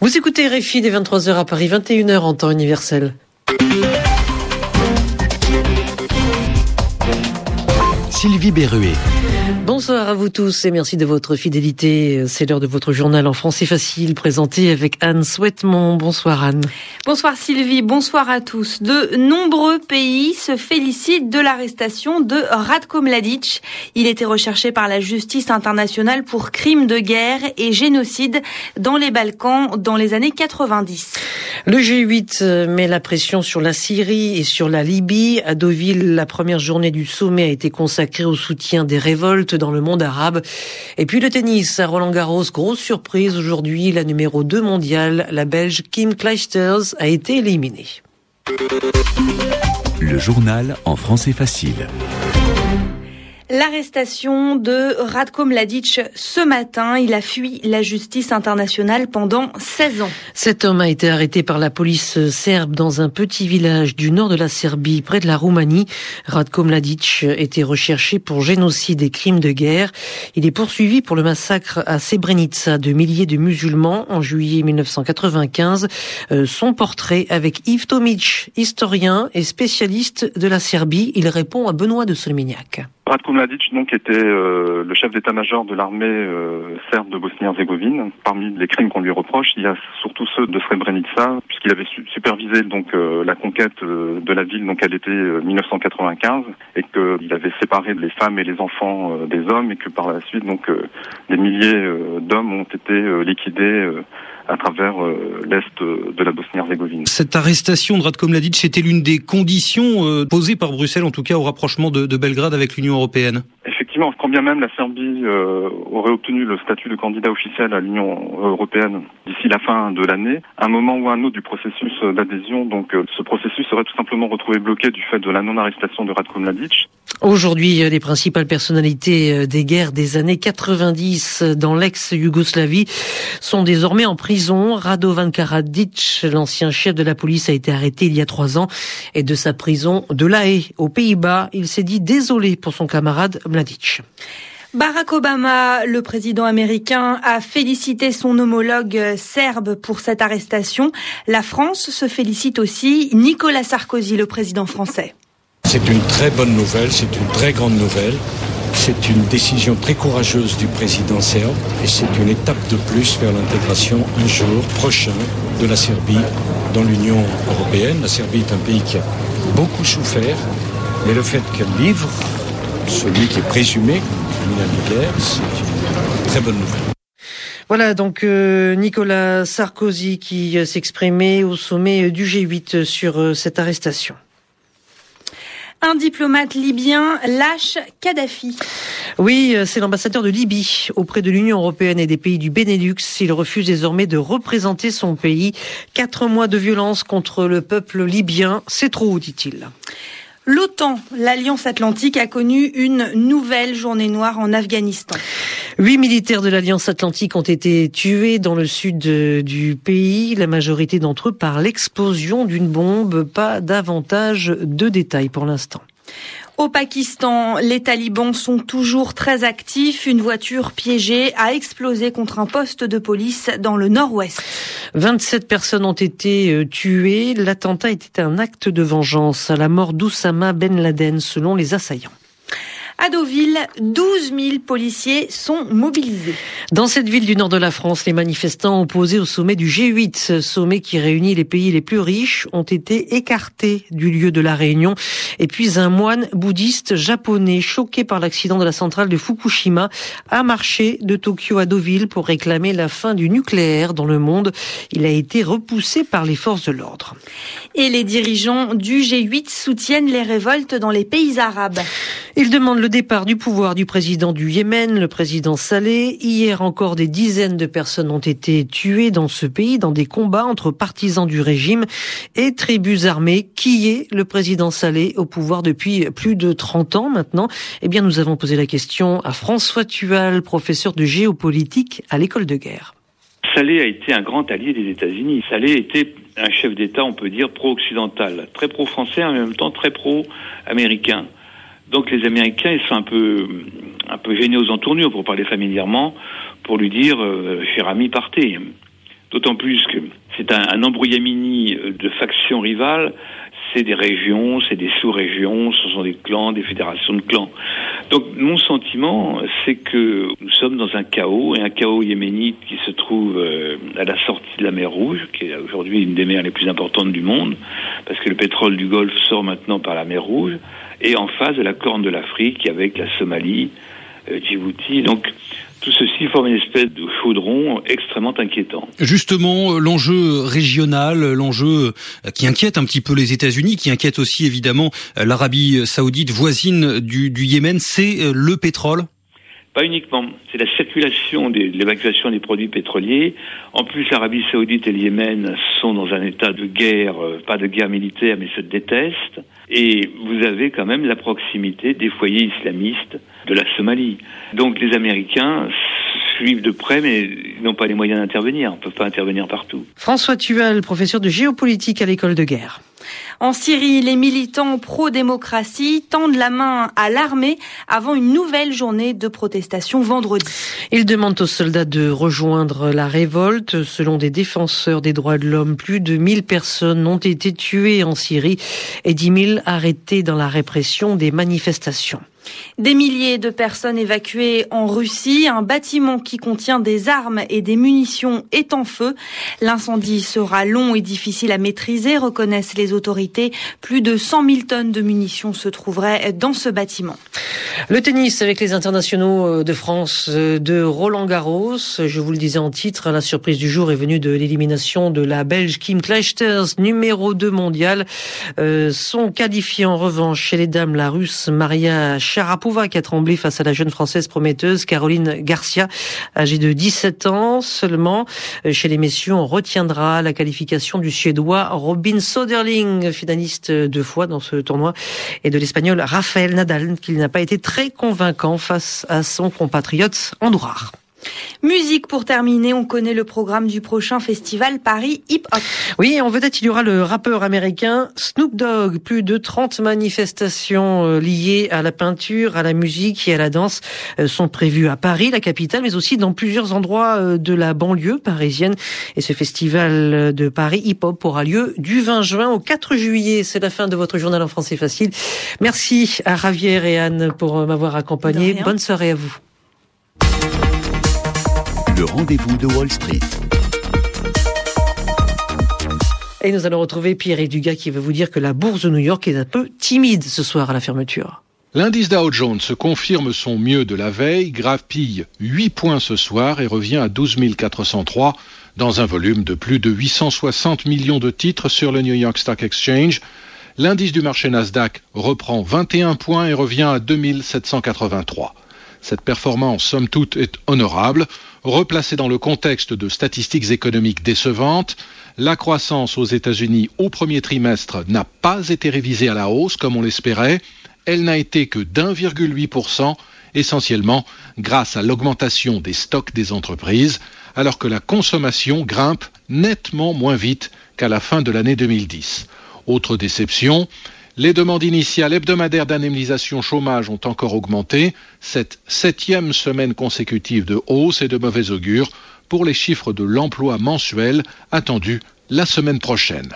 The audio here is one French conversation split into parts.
Vous écoutez RFI des 23h à Paris, 21h en temps universel. Sylvie Berruet. Bonsoir à vous tous et merci de votre fidélité. C'est l'heure de votre journal en français facile présenté avec Anne Souhaitemont. Bonsoir Anne. Bonsoir Sylvie, bonsoir à tous. De nombreux pays se félicitent de l'arrestation de Radko Mladic. Il était recherché par la justice internationale pour crimes de guerre et génocide dans les Balkans dans les années 90. Le G8 met la pression sur la Syrie et sur la Libye. À Deauville, la première journée du sommet a été consacrée au soutien des révoltes dans le monde arabe. Et puis le tennis à Roland Garros, grosse surprise aujourd'hui, la numéro 2 mondiale, la Belge Kim Clijsters a été éliminée. Le journal en français facile. L'arrestation de Radko Mladic ce matin, il a fui la justice internationale pendant 16 ans. Cet homme a été arrêté par la police serbe dans un petit village du nord de la Serbie, près de la Roumanie. Radko Mladic était recherché pour génocide et crimes de guerre. Il est poursuivi pour le massacre à Srebrenica de milliers de musulmans en juillet 1995. Euh, son portrait avec Yves Tomic, historien et spécialiste de la Serbie. Il répond à Benoît de Solmignac. Radko Mladic donc était euh, le chef d'état-major de l'armée euh, serbe de Bosnie-Herzégovine. Parmi les crimes qu'on lui reproche, il y a surtout ceux de Srebrenica, puisqu'il avait supervisé donc euh, la conquête de la ville donc à l'été 1995 et qu'il avait séparé les femmes et les enfants des hommes et que par la suite donc des milliers d'hommes ont été liquidés à travers euh, l'est de la Bosnie-Herzégovine. Cette arrestation de Radko Mladic était l'une des conditions euh, posées par Bruxelles, en tout cas au rapprochement de, de Belgrade avec l'Union européenne. Effectivement, quand bien même la Serbie euh, aurait obtenu le statut de candidat officiel à l'Union européenne d'ici la fin de l'année, un moment ou un autre du processus d'adhésion, donc ce processus serait tout simplement retrouvé bloqué du fait de la non-arrestation de Radko Mladic. Aujourd'hui, les principales personnalités des guerres des années 90 dans l'ex-Yougoslavie sont désormais en prison Radovan Karadzic, l'ancien chef de la police, a été arrêté il y a trois ans et de sa prison de La Haye, aux Pays-Bas. Il s'est dit désolé pour son camarade Mladic. Barack Obama, le président américain, a félicité son homologue serbe pour cette arrestation. La France se félicite aussi. Nicolas Sarkozy, le président français. C'est une très bonne nouvelle, c'est une très grande nouvelle. C'est une décision très courageuse du président serbe et c'est une étape de plus vers l'intégration un jour prochain de la Serbie dans l'Union européenne. La Serbie est un pays qui a beaucoup souffert, mais le fait qu'elle livre celui qui est présumé criminel de guerre, c'est une très bonne nouvelle. Voilà donc euh, Nicolas Sarkozy qui euh, s'exprimait au sommet du G8 sur euh, cette arrestation. Un diplomate libyen lâche Kadhafi. Oui, euh, c'est l'ambassadeur de Libye auprès de l'Union européenne et des pays du Benelux. Il refuse désormais de représenter son pays. Quatre mois de violence contre le peuple libyen, c'est trop, dit-il. L'OTAN, l'Alliance Atlantique, a connu une nouvelle journée noire en Afghanistan. Huit militaires de l'Alliance Atlantique ont été tués dans le sud du pays, la majorité d'entre eux par l'explosion d'une bombe. Pas davantage de détails pour l'instant. Au Pakistan, les talibans sont toujours très actifs. Une voiture piégée a explosé contre un poste de police dans le nord-ouest. 27 personnes ont été euh, tuées. L'attentat était un acte de vengeance à la mort d'Oussama Ben Laden selon les assaillants. À Deauville, 12 000 policiers sont mobilisés. Dans cette ville du nord de la France, les manifestants opposés au sommet du G8, ce sommet qui réunit les pays les plus riches, ont été écartés du lieu de la réunion. Et puis un moine bouddhiste japonais, choqué par l'accident de la centrale de Fukushima, a marché de Tokyo à Deauville pour réclamer la fin du nucléaire dans le monde. Il a été repoussé par les forces de l'ordre. Et les dirigeants du G8 soutiennent les révoltes dans les pays arabes. Ils demandent le départ du pouvoir du président du Yémen, le président Saleh. Hier encore, des dizaines de personnes ont été tuées dans ce pays dans des combats entre partisans du régime et tribus armées. Qui est le président Saleh au pouvoir depuis plus de 30 ans maintenant? Eh bien, nous avons posé la question à François Tual, professeur de géopolitique à l'école de guerre. Saleh a été un grand allié des États-Unis. Saleh était un chef d'État, on peut dire, pro-occidental, très pro-français, en même temps très pro-américain. Donc les Américains, ils sont un peu, un peu gênés aux entournures, pour parler familièrement, pour lui dire, euh, cher ami, partez. D'autant plus que c'est un, un embrouillamini de factions rivales c'est des régions, c'est des sous-régions, ce sont des clans, des fédérations de clans. Donc mon sentiment, c'est que nous sommes dans un chaos, et un chaos yéménite qui se trouve euh, à la sortie de la mer Rouge, qui est aujourd'hui une des mers les plus importantes du monde, parce que le pétrole du Golfe sort maintenant par la mer Rouge, et en face de la Corne de l'Afrique avec la Somalie, euh, Djibouti. Donc tout ceci forme une espèce de chaudron extrêmement inquiétant. Justement, l'enjeu régional, l'enjeu qui inquiète un petit peu les États-Unis, qui inquiète aussi évidemment l'Arabie saoudite voisine du, du Yémen, c'est euh, le pétrole pas uniquement, c'est la circulation, de l'évacuation des produits pétroliers. En plus, l'Arabie saoudite et le Yémen sont dans un état de guerre, euh, pas de guerre militaire, mais se détestent. Et vous avez quand même la proximité des foyers islamistes de la Somalie. Donc les Américains suivent de près, mais n'ont pas les moyens d'intervenir. On ne peut pas intervenir partout. François Tuval, professeur de géopolitique à l'école de guerre. En Syrie, les militants pro-démocratie tendent la main à l'armée avant une nouvelle journée de protestation vendredi. Ils demandent aux soldats de rejoindre la révolte. Selon des défenseurs des droits de l'homme, plus de 1000 personnes ont été tuées en Syrie et 10 000 arrêtées dans la répression des manifestations. Des milliers de personnes évacuées en Russie. Un bâtiment qui contient des armes et des munitions est en feu. L'incendie sera long et difficile à maîtriser, reconnaissent les autorités. Plus de 100 000 tonnes de munitions se trouveraient dans ce bâtiment. Le tennis avec les internationaux euh, de France euh, de Roland Garros. Je vous le disais en titre, la surprise du jour est venue de l'élimination de la Belge Kim Clijsters, numéro 2 mondial. Euh, sont qualifiés en revanche chez les dames la Russe Maria Sharapova qui a tremblé face à la jeune Française prometteuse Caroline Garcia, âgée de 17 ans seulement. Euh, chez les messieurs, on retiendra la qualification du Suédois Robin Soderling, finaliste deux fois dans ce tournoi, et de l'Espagnol Rafael Nadal, qui n'a pas été très convaincant face à son compatriote Andourar. Musique pour terminer, on connaît le programme du prochain festival Paris Hip Hop. Oui, en vedette, il y aura le rappeur américain Snoop Dogg. Plus de 30 manifestations euh, liées à la peinture, à la musique et à la danse euh, sont prévues à Paris, la capitale, mais aussi dans plusieurs endroits euh, de la banlieue parisienne. Et ce festival de Paris Hip Hop aura lieu du 20 juin au 4 juillet. C'est la fin de votre journal en français facile. Merci à Ravière et Anne pour m'avoir accompagné. Bonne soirée à vous. Le rendez-vous de Wall Street. Et nous allons retrouver Pierre et Dugas qui va vous dire que la bourse de New York est un peu timide ce soir à la fermeture. L'indice Dow Jones confirme son mieux de la veille, grappille 8 points ce soir et revient à 12 403 dans un volume de plus de 860 millions de titres sur le New York Stock Exchange. L'indice du marché Nasdaq reprend 21 points et revient à 2783. Cette performance, somme toute, est honorable. Replacée dans le contexte de statistiques économiques décevantes, la croissance aux États-Unis au premier trimestre n'a pas été révisée à la hausse comme on l'espérait. Elle n'a été que d'1,8%, essentiellement grâce à l'augmentation des stocks des entreprises, alors que la consommation grimpe nettement moins vite qu'à la fin de l'année 2010. Autre déception, les demandes initiales hebdomadaires d'indemnisation chômage ont encore augmenté, cette septième semaine consécutive de hausse et de mauvais augure pour les chiffres de l'emploi mensuel attendus la semaine prochaine.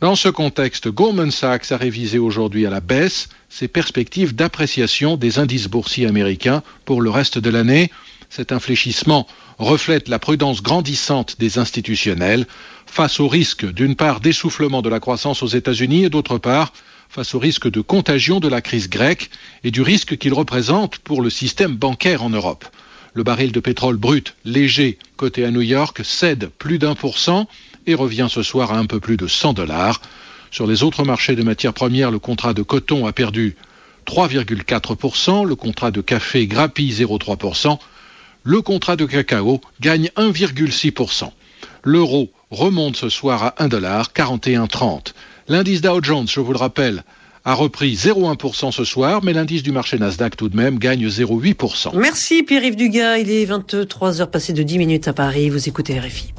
Dans ce contexte, Goldman Sachs a révisé aujourd'hui à la baisse ses perspectives d'appréciation des indices boursiers américains pour le reste de l'année. Cet infléchissement reflète la prudence grandissante des institutionnels face au risque d'une part d'essoufflement de la croissance aux États-Unis et d'autre part face au risque de contagion de la crise grecque et du risque qu'il représente pour le système bancaire en Europe. Le baril de pétrole brut léger coté à New York cède plus d'un pour cent et revient ce soir à un peu plus de 100 dollars. Sur les autres marchés de matières premières, le contrat de coton a perdu 3,4%, le contrat de café grappille 0,3%, le contrat de cacao gagne 1,6%. L'euro remonte ce soir à 1,4130. L'indice Dow Jones, je vous le rappelle, a repris 0,1% ce soir, mais l'indice du marché Nasdaq tout de même gagne 0,8%. Merci Pierre-Yves Dugas, il est 23h passé de 10 minutes à Paris, vous écoutez RFI.